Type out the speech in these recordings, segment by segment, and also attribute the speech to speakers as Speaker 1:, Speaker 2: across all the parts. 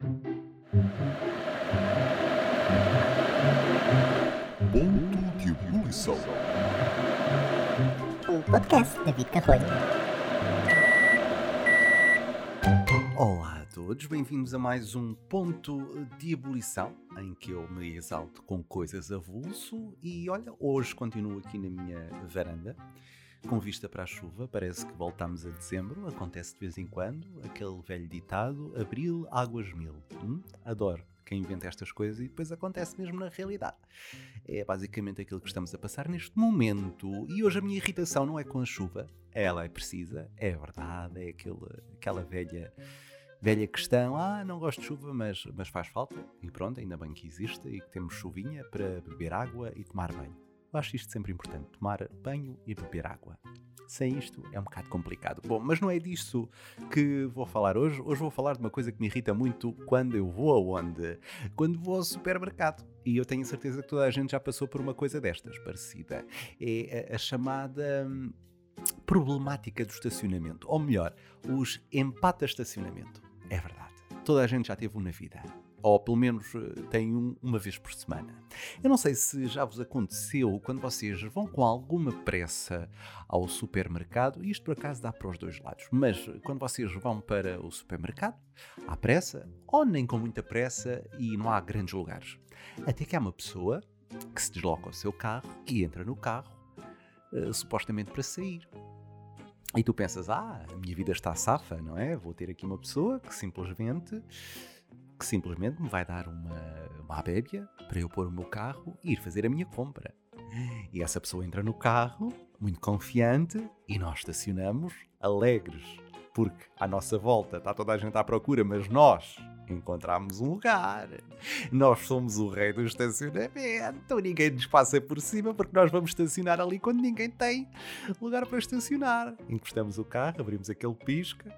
Speaker 1: Ponto de ebulição.
Speaker 2: Um podcast de David Carrolho.
Speaker 3: Olá a todos, bem-vindos a mais um ponto de ebulição em que eu me exalto com coisas avulso e olha, hoje continuo aqui na minha varanda com vista para a chuva, parece que voltamos a dezembro, acontece de vez em quando, aquele velho ditado, abril, águas mil. Hum? Adoro quem inventa estas coisas e depois acontece mesmo na realidade. É basicamente aquilo que estamos a passar neste momento. E hoje a minha irritação não é com a chuva, ela é precisa, é verdade, é aquele, aquela velha velha questão, ah, não gosto de chuva, mas, mas faz falta. E pronto, ainda bem que existe e que temos chuvinha para beber água e tomar banho. Eu acho isto sempre importante, tomar banho e beber água. Sem isto é um bocado complicado. Bom, mas não é disso que vou falar hoje. Hoje vou falar de uma coisa que me irrita muito quando eu vou aonde? Quando vou ao supermercado. E eu tenho certeza que toda a gente já passou por uma coisa destas, parecida. É a, chamada hum, problemática do estacionamento. Ou melhor, os empatas estacionamento. É verdade. Toda a gente já teve um na vida ou pelo menos eh, tem um uma vez por semana. Eu não sei se já vos aconteceu quando vocês vão com alguma pressa ao supermercado, e isto por acaso dá para os dois lados, mas quando vocês vão para o supermercado, há pressa, ou nem com muita pressa e não há grandes lugares. Até que há uma pessoa que se desloca ao seu carro e entra no carro, uh, supostamente para sair. E tu pensas, ah, a minha vida está safa, não é? Vou ter aqui uma pessoa que simplesmente que simplesmente me vai dar uma, uma abébia para eu pôr o meu carro e ir fazer a minha compra. E essa pessoa entra no carro, muito confiante, e nós estacionamos alegres, porque à nossa volta está toda a gente à procura, mas nós encontramos um lugar. Nós somos o rei do estacionamento. Ninguém nos passa por cima porque nós vamos estacionar ali quando ninguém tem lugar para estacionar. Encostamos o carro, abrimos aquele pisca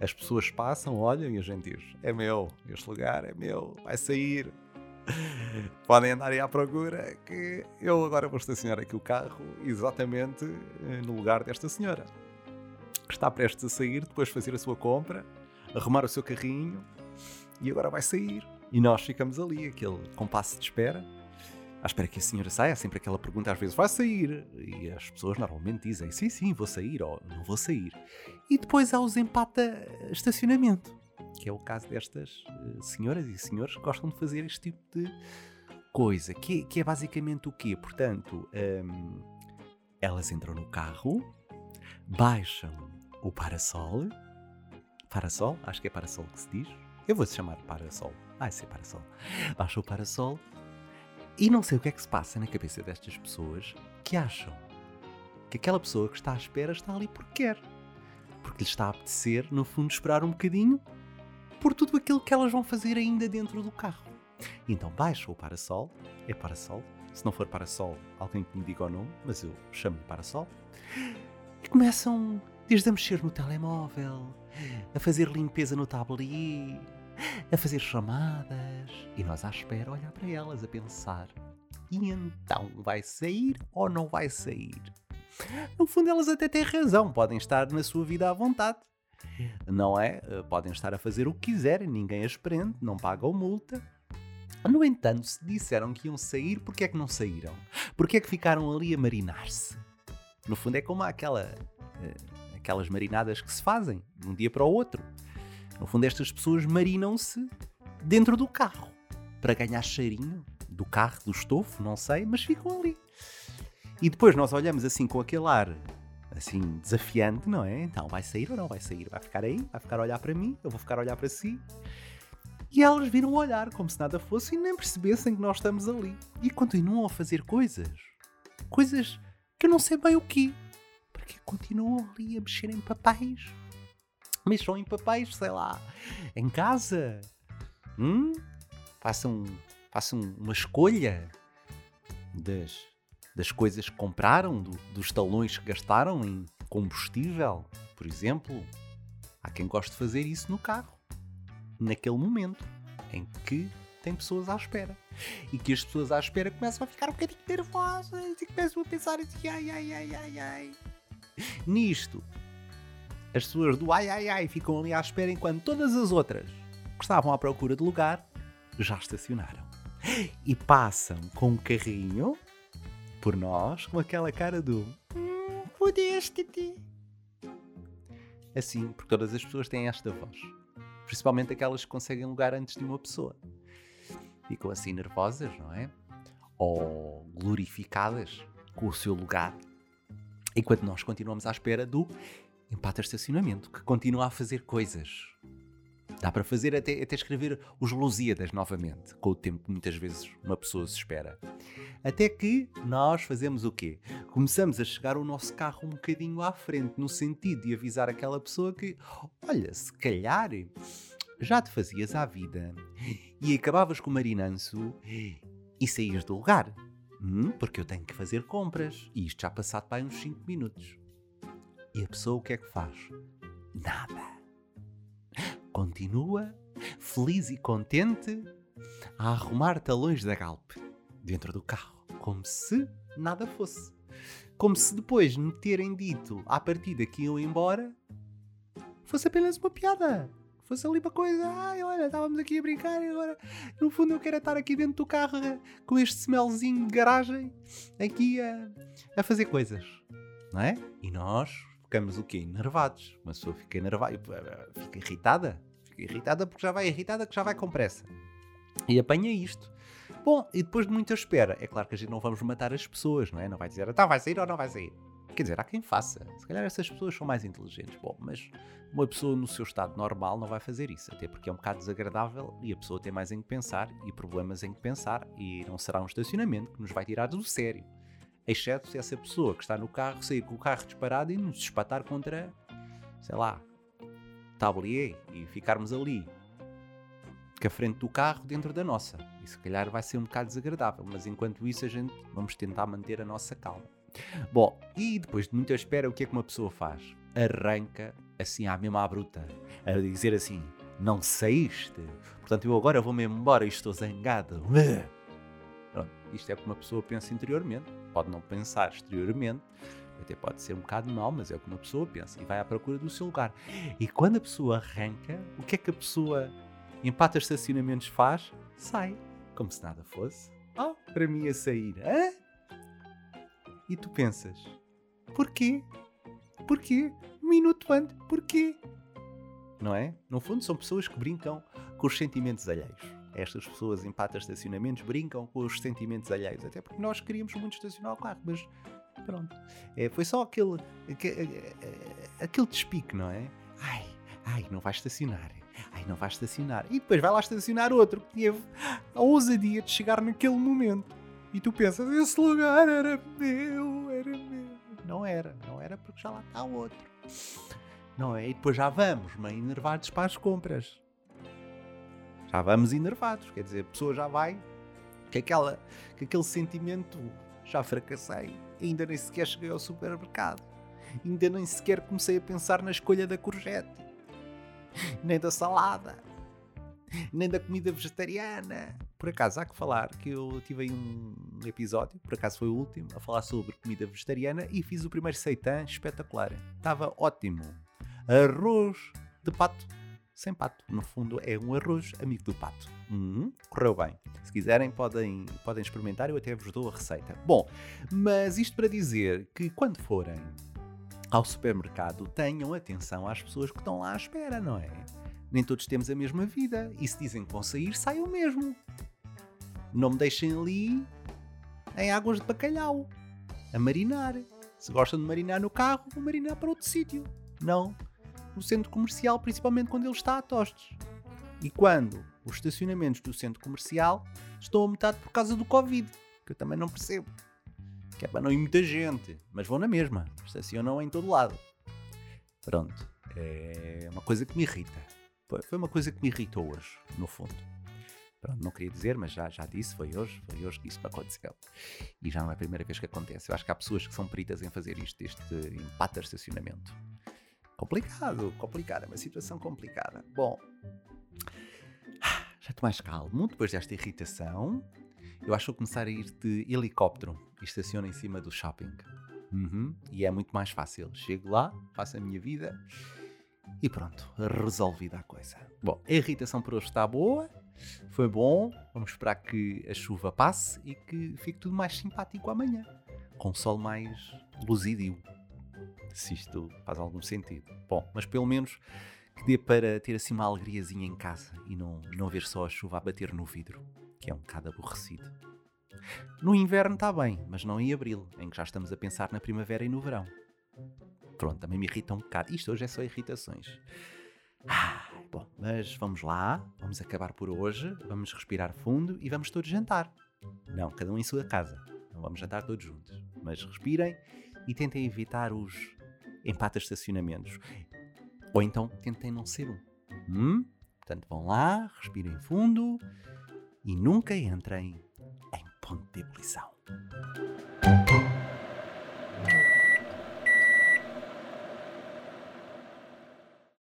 Speaker 3: as pessoas passam, olham e a gente diz: é meu, este lugar é meu, vai sair. Podem andar aí à procura que eu agora vou estacionar aqui o carro exatamente eh, no lugar desta senhora. Está prestes a sair, depois fazer a sua compra, arrumar o seu carrinho e agora vai sair. E nós ficamos ali, aquele compasso de espera à espera que a senhora saia, sempre aquela pergunta às vezes, vai sair? E as pessoas normalmente dizem, sim, sim, vou sair, ou não vou sair. E depois há os empata estacionamento, que é o caso destas uh, senhoras e senhores que gostam de fazer este tipo de coisa, que, que é basicamente o quê? Portanto, um, elas entram no carro, baixam o parasol, parasol, acho que é parasol que se diz, eu vou-se chamar parasol, vai ser parasol, baixam o parasol, e não sei o que é que se passa na cabeça destas pessoas que acham que aquela pessoa que está à espera está ali porque quer. Porque lhe está a apetecer, no fundo, esperar um bocadinho por tudo aquilo que elas vão fazer ainda dentro do carro. Então baixa o parasol, é parasol. Se não for parasol, alguém que me diga o nome, mas eu chamo-lhe parasol. E começam desde a mexer no telemóvel, a fazer limpeza no tablier, a fazer chamadas e nós à espera olhar para elas, a pensar: e então vai sair ou não vai sair? No fundo, elas até têm razão, podem estar na sua vida à vontade. Não é? Eh, podem estar a fazer o que quiserem, ninguém as prende, não pagam multa. No entanto, se disseram que iam sair, porquê é que não saíram? Porquê é que ficaram ali a marinar-se? No fundo, é como aquela, eh, aquelas marinadas que se fazem de um dia para o outro. No fundo, estas pessoas marinam-se dentro do carro para ganhar cheirinho do carro, do estofo, não sei, mas ficam ali. E depois nós olhamos assim com aquele ar assim desafiante, não é? Então vai sair ou não vai sair? Vai ficar aí? Vai ficar a olhar para mim? Eu vou ficar a olhar para si? E elas viram olhar como se nada fosse e nem percebessem que nós estamos ali. E continuam a fazer coisas. Coisas que eu não sei bem o quê. Porque continuam ali a mexer em papéis mexam em papéis, sei lá, em casa. Hum? Façam, façam uma escolha das, das coisas que compraram, do, dos talões que gastaram em combustível, por exemplo. Há quem goste de fazer isso no carro, naquele momento em que tem pessoas à espera. E que as pessoas à espera começam a ficar um bocadinho nervosas e começam a pensar assim: ai, ai, ai, ai, ai. Nisto, as pessoas do ai ai ai ficam ali à espera enquanto todas as outras que estavam à procura de lugar já estacionaram. E passam com um carrinho por nós com aquela cara do hum, fodeste-te. Assim, porque todas as pessoas têm esta voz. Principalmente aquelas que conseguem lugar antes de uma pessoa. Ficam assim nervosas, não é? Ou glorificadas com o seu lugar. Enquanto nós continuamos à espera do empate estacionamento, que continua a fazer coisas. Dá para fazer até, até escrever os Lusíadas novamente, com o tempo que muitas vezes uma pessoa se espera. Até que nós fazemos o quê? Começamos a chegar o nosso carro um bocadinho à frente, no sentido de avisar aquela pessoa que, olha, se calhar já te fazias à vida e acabavas com o marinanço e saías do lugar. Hum, porque eu tenho que fazer compras e isto já passado para uns 5 minutos. E a pessoa o que é que faz? Nada continua, feliz e contente, a arrumar talões da Galp dentro do carro, como se nada fosse. Como se depois me terem dito à partida que iam embora fosse apenas uma piada. Fosse ali uma coisa, ai olha, estávamos aqui a brincar e agora no fundo eu quero estar aqui dentro do carro com este smelzinho de garagem aqui a, a fazer coisas. Não é? E nós ficamos o quê? Enervados. Uma pessoa fica enervada, fica irritada. Fica irritada porque já vai irritada, que já vai com pressa. E apanha isto. Bom, e depois de muita espera, é claro que a gente não vamos matar as pessoas, não é? Não vai dizer, então vai sair ou não vai sair. Quer dizer, há quem faça. Se calhar essas pessoas são mais inteligentes. Bom, mas uma pessoa no seu estado normal não vai fazer isso, até porque é um bocado desagradável e a pessoa tem mais em que pensar e problemas em que pensar e não será um estacionamento que nos vai tirar do sério exceto se essa pessoa que está no carro sair com o carro disparado e nos espatar contra, sei lá, tablier e ficarmos ali com a frente do carro dentro da nossa. E se calhar vai ser um bocado desagradável, mas enquanto isso a gente vamos tentar manter a nossa calma. Bom, e depois de muita espera, o que é que uma pessoa faz? Arranca assim à mesma à bruta, a dizer assim: Não saíste, portanto eu agora vou-me embora e estou zangado. Pronto, isto é o que uma pessoa pensa interiormente. Pode não pensar exteriormente, até pode ser um bocado mal, mas é o que uma pessoa pensa e vai à procura do seu lugar. E quando a pessoa arranca, o que é que a pessoa empata estacionamentos faz? Sai, como se nada fosse. Oh, para mim a sair. Hã? E tu pensas, porquê? Porquê? Um minuto antes, porquê? Não é? No fundo, são pessoas que brincam com os sentimentos alheios estas pessoas em patas estacionamentos brincam com os sentimentos alheios, até porque nós queríamos muito estacionar o carro, mas pronto. É, foi só aquele, aquele, aquele despique, não é? Ai, ai, não vai estacionar. Ai, não vai estacionar. E depois vai lá estacionar outro que teve a ousadia de chegar naquele momento. E tu pensas, esse lugar era meu, era meu. Não era, não era porque já lá está outro. Não é? E depois já vamos, meio enervados para as compras já vamos enervados, quer dizer, a pessoa já vai que, aquela, que aquele sentimento já fracassei, ainda nem sequer cheguei ao supermercado, ainda nem sequer comecei a pensar na escolha da courgette, nem da salada, nem da comida vegetariana. Por acaso, há que falar que eu tive um episódio, por acaso foi o último, a falar sobre comida vegetariana e fiz o primeiro seitan espetacular. Estava ótimo. Arroz de pato sem pato. No fundo, é um arroz amigo do pato. Uhum, correu bem. Se quiserem, podem, podem experimentar, eu até vos dou a receita. Bom, mas isto para dizer que quando forem ao supermercado, tenham atenção às pessoas que estão lá à espera, não é? Nem todos temos a mesma vida. E se dizem que vão sair, saiam mesmo. Não me deixem ali em águas de bacalhau, a marinar. Se gostam de marinar no carro, vão marinar para outro sítio. Não no centro comercial, principalmente quando ele está a tostes. E quando os estacionamentos do centro comercial estão a metade por causa do Covid, que eu também não percebo. Que é para não ir muita gente, mas vão na mesma, estacionam em todo lado. Pronto, é uma coisa que me irrita. Foi uma coisa que me irritou hoje, no fundo. Pronto, não queria dizer, mas já, já disse, foi hoje, foi hoje que isso aconteceu. E já não é a primeira vez que acontece. Eu acho que há pessoas que são peritas em fazer isto, este empate de estacionamento. Complicado, complicado, é uma situação complicada. Bom, já estou mais calmo depois desta irritação. Eu acho que vou começar a ir de helicóptero e estaciono em cima do shopping. Uhum. E é muito mais fácil. Chego lá, faço a minha vida E pronto, resolvida a coisa. Bom, a irritação por hoje está boa, foi bom. Vamos esperar que a chuva passe e que fique tudo mais simpático amanhã, com o sol mais luzidio. Se isto faz algum sentido. Bom, mas pelo menos que dê para ter assim uma alegriazinha em casa e não, não ver só a chuva a bater no vidro, que é um bocado aborrecido. No inverno está bem, mas não em abril, em que já estamos a pensar na primavera e no verão. Pronto, também me irrita um bocado. Isto hoje é só irritações. Ah, bom, mas vamos lá, vamos acabar por hoje, vamos respirar fundo e vamos todos jantar. Não, cada um em sua casa. Não vamos jantar todos juntos. Mas respirem e tentem evitar os empates de estacionamentos. Ou então tentem não ser um. Hum? Portanto, vão lá, respirem fundo e nunca entrem em ponto de ebulição.